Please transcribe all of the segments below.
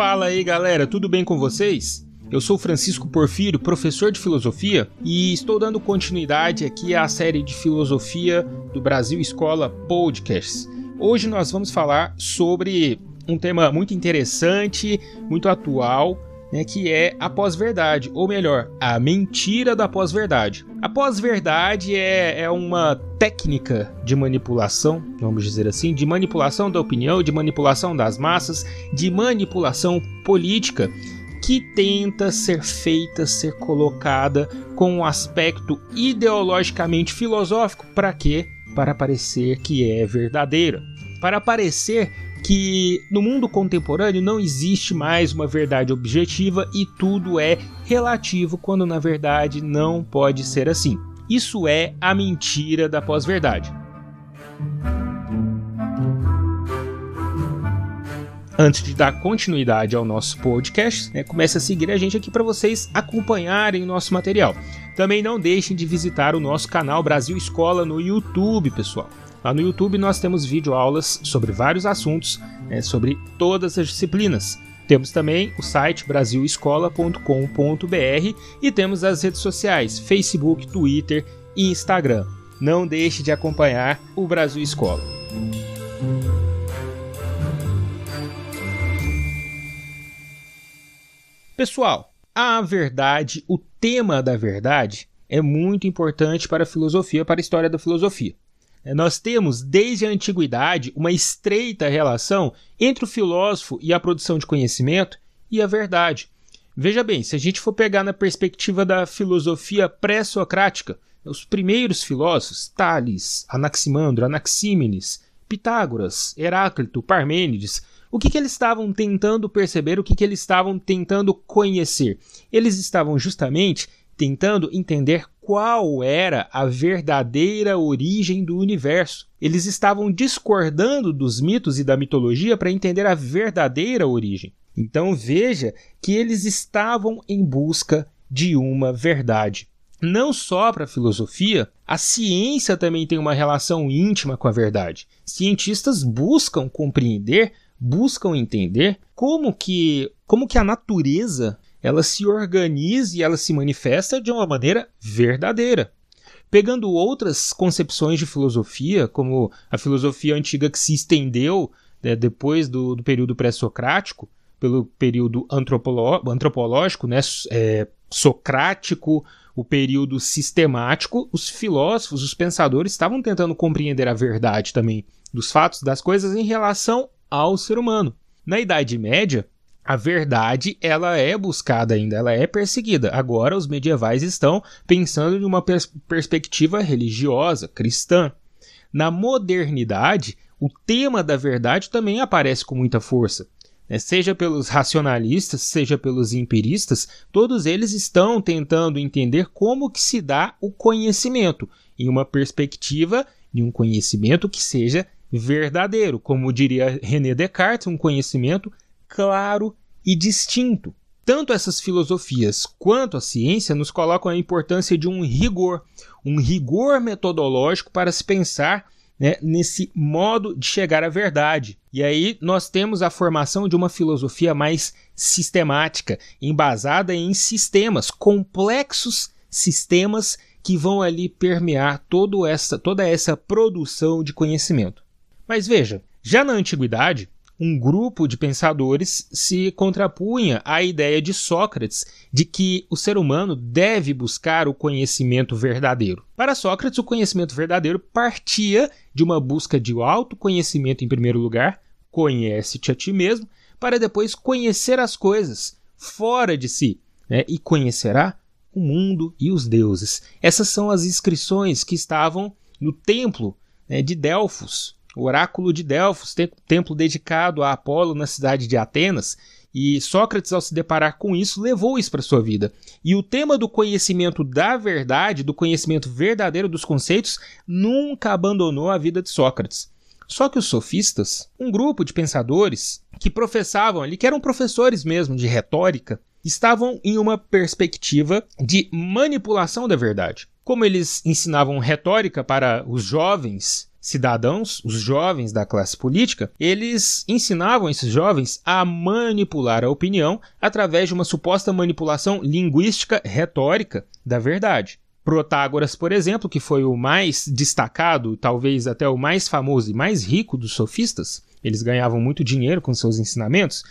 Fala aí galera, tudo bem com vocês? Eu sou Francisco Porfírio, professor de filosofia, e estou dando continuidade aqui à série de filosofia do Brasil Escola Podcasts. Hoje nós vamos falar sobre um tema muito interessante, muito atual, né, que é a pós-verdade, ou melhor, a mentira da pós-verdade. A pós-verdade é, é uma técnica de manipulação, vamos dizer assim, de manipulação da opinião, de manipulação das massas, de manipulação política que tenta ser feita, ser colocada com um aspecto ideologicamente filosófico para quê? Para parecer que é verdadeira. Para parecer que no mundo contemporâneo não existe mais uma verdade objetiva e tudo é relativo, quando na verdade não pode ser assim. Isso é a mentira da pós-verdade. Antes de dar continuidade ao nosso podcast, né, comece a seguir a gente aqui para vocês acompanharem o nosso material. Também não deixem de visitar o nosso canal Brasil Escola no YouTube, pessoal. Lá no YouTube nós temos vídeo aulas sobre vários assuntos, né, sobre todas as disciplinas. Temos também o site brasilescola.com.br e temos as redes sociais, Facebook, Twitter e Instagram. Não deixe de acompanhar o Brasil Escola. Pessoal, a verdade, o tema da verdade, é muito importante para a filosofia, para a história da filosofia. É, nós temos, desde a antiguidade, uma estreita relação entre o filósofo e a produção de conhecimento e a verdade. Veja bem, se a gente for pegar na perspectiva da filosofia pré-socrática, os primeiros filósofos, Tales, Anaximandro, Anaxímenes, Pitágoras, Heráclito, Parmênides, o que, que eles estavam tentando perceber, o que, que eles estavam tentando conhecer? Eles estavam justamente tentando entender qual era a verdadeira origem do universo. Eles estavam discordando dos mitos e da mitologia para entender a verdadeira origem. Então veja que eles estavam em busca de uma verdade. Não só para a filosofia, a ciência também tem uma relação íntima com a verdade. Cientistas buscam compreender, buscam entender como que, como que a natureza ela se organiza e ela se manifesta de uma maneira verdadeira. Pegando outras concepções de filosofia, como a filosofia antiga que se estendeu né, depois do, do período pré-socrático, pelo período antropológico, né, é, socrático, o período sistemático, os filósofos, os pensadores estavam tentando compreender a verdade também dos fatos, das coisas em relação ao ser humano. Na Idade Média, a verdade ela é buscada ainda, ela é perseguida. Agora os medievais estão pensando em uma pers perspectiva religiosa, cristã. Na modernidade, o tema da verdade também aparece com muita força. Né? Seja pelos racionalistas, seja pelos empiristas, todos eles estão tentando entender como que se dá o conhecimento em uma perspectiva de um conhecimento que seja verdadeiro, como diria René Descartes, um conhecimento claro e distinto. Tanto essas filosofias quanto a ciência nos colocam a importância de um rigor, um rigor metodológico para se pensar né, nesse modo de chegar à verdade. E aí nós temos a formação de uma filosofia mais sistemática, embasada em sistemas, complexos sistemas que vão ali permear todo essa, toda essa produção de conhecimento. Mas veja, já na antiguidade, um grupo de pensadores se contrapunha à ideia de Sócrates de que o ser humano deve buscar o conhecimento verdadeiro. Para Sócrates, o conhecimento verdadeiro partia de uma busca de autoconhecimento em primeiro lugar, conhece-te a ti mesmo, para depois conhecer as coisas fora de si, né? e conhecerá o mundo e os deuses. Essas são as inscrições que estavam no templo né, de Delfos, o oráculo de Delfos, templo dedicado a Apolo na cidade de Atenas, e Sócrates, ao se deparar com isso, levou isso para sua vida. E o tema do conhecimento da verdade, do conhecimento verdadeiro dos conceitos, nunca abandonou a vida de Sócrates. Só que os sofistas, um grupo de pensadores que professavam ali, que eram professores mesmo de retórica, estavam em uma perspectiva de manipulação da verdade. Como eles ensinavam retórica para os jovens cidadãos, os jovens da classe política, eles ensinavam esses jovens a manipular a opinião através de uma suposta manipulação linguística retórica da verdade. Protágoras, por exemplo, que foi o mais destacado, talvez até o mais famoso e mais rico dos sofistas, eles ganhavam muito dinheiro com seus ensinamentos,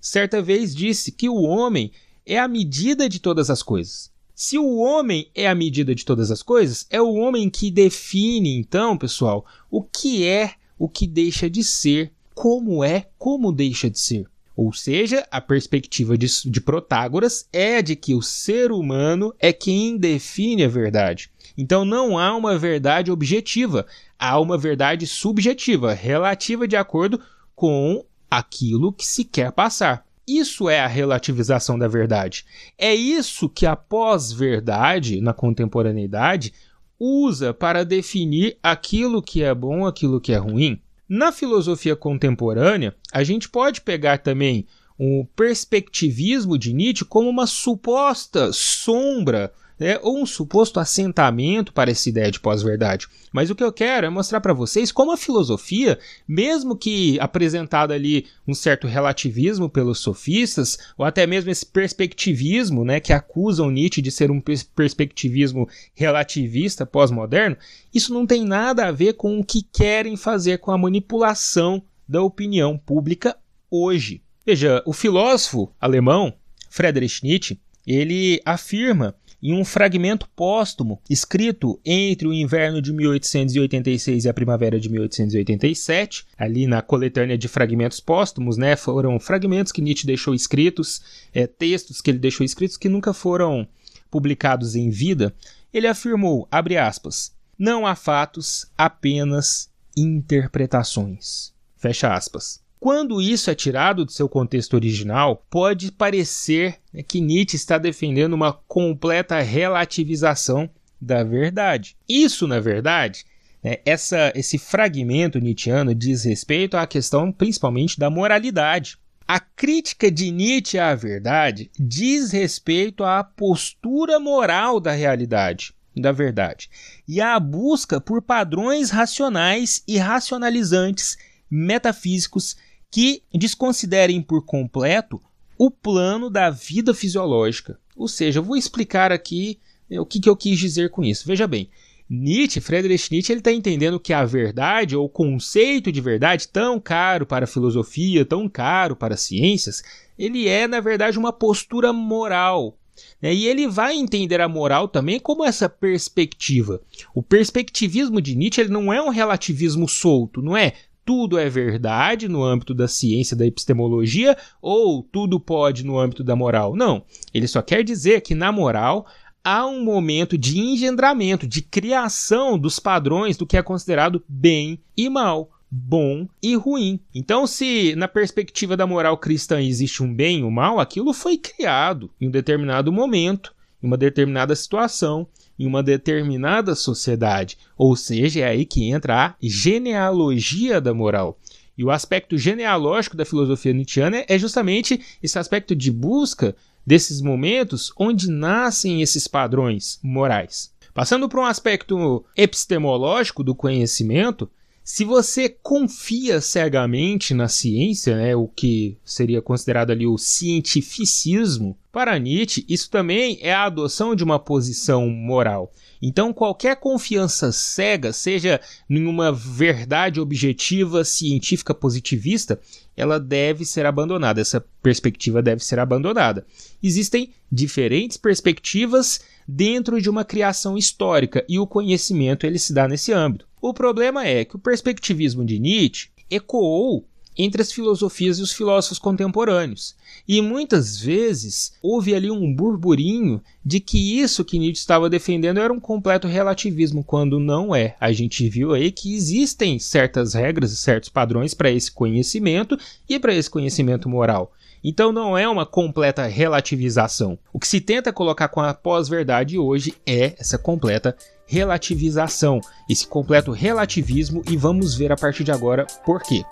certa vez disse que o homem é a medida de todas as coisas. Se o homem é a medida de todas as coisas, é o homem que define, então, pessoal, o que é, o que deixa de ser, como é, como deixa de ser. Ou seja, a perspectiva de, de Protágoras é de que o ser humano é quem define a verdade. Então não há uma verdade objetiva, há uma verdade subjetiva, relativa de acordo com aquilo que se quer passar. Isso é a relativização da verdade. É isso que a pós-verdade, na contemporaneidade, usa para definir aquilo que é bom, aquilo que é ruim. Na filosofia contemporânea, a gente pode pegar também o perspectivismo de Nietzsche como uma suposta sombra né, ou um suposto assentamento para essa ideia de pós-verdade. Mas o que eu quero é mostrar para vocês como a filosofia, mesmo que apresentada ali um certo relativismo pelos sofistas, ou até mesmo esse perspectivismo, né, que acusam Nietzsche de ser um perspectivismo relativista pós-moderno, isso não tem nada a ver com o que querem fazer com a manipulação da opinião pública hoje. Veja, o filósofo alemão Friedrich Nietzsche, ele afirma em um fragmento póstumo escrito entre o inverno de 1886 e a primavera de 1887, ali na coletânea de fragmentos póstumos, né, foram fragmentos que Nietzsche deixou escritos, é, textos que ele deixou escritos que nunca foram publicados em vida. Ele afirmou, abre aspas, não há fatos, apenas interpretações. Fecha aspas. Quando isso é tirado do seu contexto original, pode parecer né, que Nietzsche está defendendo uma completa relativização da verdade. Isso, na verdade, né, essa, esse fragmento nietzschiano diz respeito à questão principalmente da moralidade. A crítica de Nietzsche à verdade diz respeito à postura moral da realidade, da verdade, e à busca por padrões racionais e racionalizantes metafísicos que desconsiderem por completo o plano da vida fisiológica. Ou seja, eu vou explicar aqui né, o que, que eu quis dizer com isso. Veja bem, Nietzsche, Friedrich Nietzsche, ele está entendendo que a verdade, ou o conceito de verdade, tão caro para a filosofia, tão caro para as ciências, ele é, na verdade, uma postura moral. Né? E ele vai entender a moral também como essa perspectiva. O perspectivismo de Nietzsche ele não é um relativismo solto, não é tudo é verdade no âmbito da ciência da epistemologia ou tudo pode no âmbito da moral. Não. Ele só quer dizer que na moral há um momento de engendramento, de criação dos padrões do que é considerado bem e mal, bom e ruim. Então, se na perspectiva da moral cristã existe um bem e um mal, aquilo foi criado em um determinado momento, em uma determinada situação em uma determinada sociedade. Ou seja, é aí que entra a genealogia da moral. E o aspecto genealógico da filosofia nietzschiana é justamente esse aspecto de busca desses momentos onde nascem esses padrões morais. Passando para um aspecto epistemológico do conhecimento, se você confia cegamente na ciência, né, o que seria considerado ali o cientificismo, para Nietzsche, isso também é a adoção de uma posição moral. Então, qualquer confiança cega, seja em uma verdade objetiva, científica, positivista, ela deve ser abandonada. Essa perspectiva deve ser abandonada. Existem diferentes perspectivas dentro de uma criação histórica e o conhecimento ele se dá nesse âmbito. O problema é que o perspectivismo de Nietzsche ecoou entre as filosofias e os filósofos contemporâneos. E muitas vezes houve ali um burburinho de que isso que Nietzsche estava defendendo era um completo relativismo, quando não é. A gente viu aí que existem certas regras e certos padrões para esse conhecimento e para esse conhecimento moral. Então não é uma completa relativização. O que se tenta colocar com a pós-verdade hoje é essa completa relativização, esse completo relativismo e vamos ver a partir de agora por quê.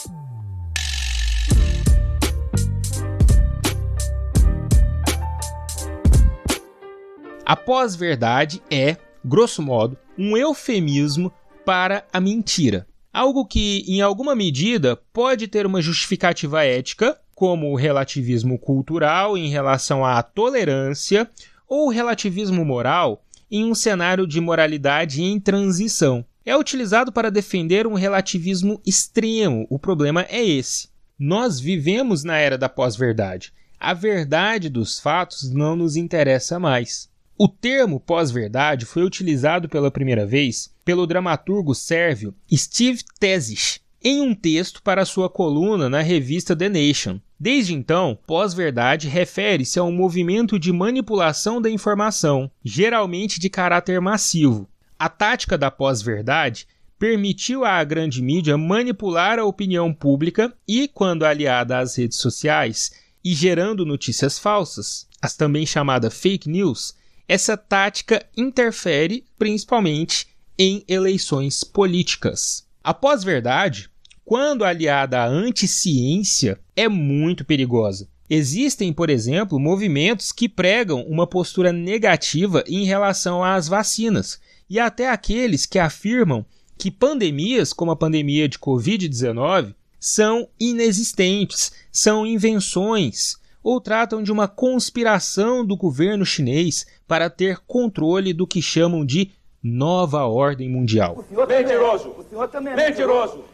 A pós-verdade é, grosso modo, um eufemismo para a mentira. Algo que, em alguma medida, pode ter uma justificativa ética, como o relativismo cultural em relação à tolerância, ou o relativismo moral em um cenário de moralidade em transição. É utilizado para defender um relativismo extremo. O problema é esse. Nós vivemos na era da pós-verdade. A verdade dos fatos não nos interessa mais. O termo pós-verdade foi utilizado pela primeira vez pelo dramaturgo sérvio Steve Tezic em um texto para sua coluna na revista The Nation. Desde então, pós-verdade refere-se a um movimento de manipulação da informação, geralmente de caráter massivo. A tática da pós-verdade permitiu à grande mídia manipular a opinião pública e, quando aliada às redes sociais e gerando notícias falsas, as também chamadas fake news, essa tática interfere principalmente em eleições políticas. A pós-verdade, quando aliada à anticiência, é muito perigosa. Existem, por exemplo, movimentos que pregam uma postura negativa em relação às vacinas, e até aqueles que afirmam que pandemias, como a pandemia de Covid-19, são inexistentes, são invenções, ou tratam de uma conspiração do governo chinês para ter controle do que chamam de nova ordem mundial. Mentiroso! Mentiroso!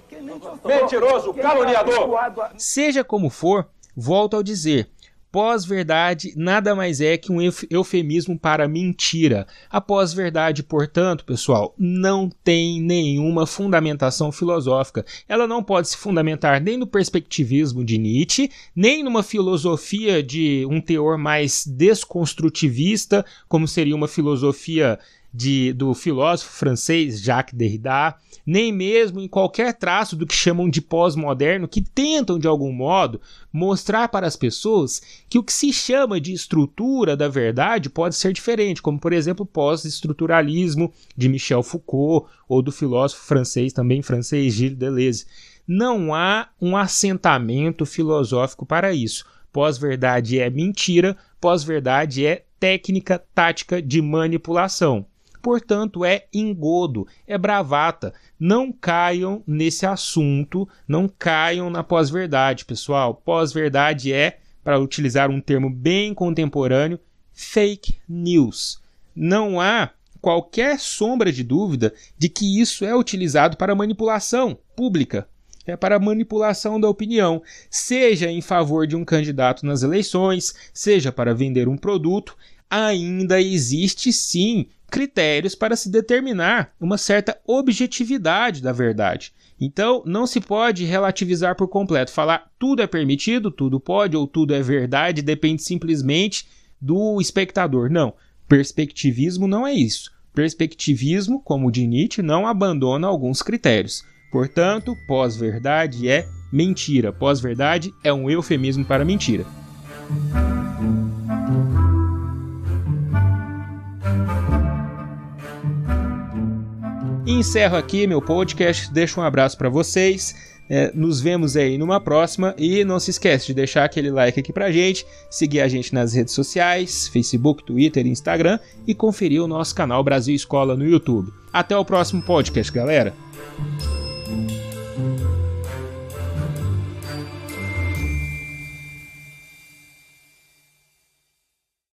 Mentiroso! Caluniador! Seja como for, volto ao dizer, Pós-verdade nada mais é que um eufemismo para mentira. A pós-verdade, portanto, pessoal, não tem nenhuma fundamentação filosófica. Ela não pode se fundamentar nem no perspectivismo de Nietzsche, nem numa filosofia de um teor mais desconstrutivista, como seria uma filosofia de, do filósofo francês Jacques Derrida, nem mesmo em qualquer traço do que chamam de pós-moderno, que tentam, de algum modo, mostrar para as pessoas que o que se chama de estrutura da verdade pode ser diferente, como, por exemplo, o pós-estruturalismo de Michel Foucault ou do filósofo francês, também francês, Gilles Deleuze. Não há um assentamento filosófico para isso. Pós-verdade é mentira, pós-verdade é técnica tática de manipulação portanto é engodo, é bravata. Não caiam nesse assunto, não caiam na pós-verdade, pessoal. Pós-verdade é, para utilizar um termo bem contemporâneo, fake news. Não há qualquer sombra de dúvida de que isso é utilizado para manipulação pública, é para manipulação da opinião, seja em favor de um candidato nas eleições, seja para vender um produto, ainda existe sim critérios para se determinar uma certa objetividade da verdade. Então, não se pode relativizar por completo, falar tudo é permitido, tudo pode ou tudo é verdade, depende simplesmente do espectador. Não, perspectivismo não é isso. Perspectivismo, como o de Nietzsche, não abandona alguns critérios. Portanto, pós-verdade é mentira. Pós-verdade é um eufemismo para mentira. E encerro aqui meu podcast, deixo um abraço para vocês. É, nos vemos aí numa próxima e não se esquece de deixar aquele like aqui pra gente, seguir a gente nas redes sociais, Facebook, Twitter, Instagram e conferir o nosso canal Brasil Escola no YouTube. Até o próximo podcast, galera.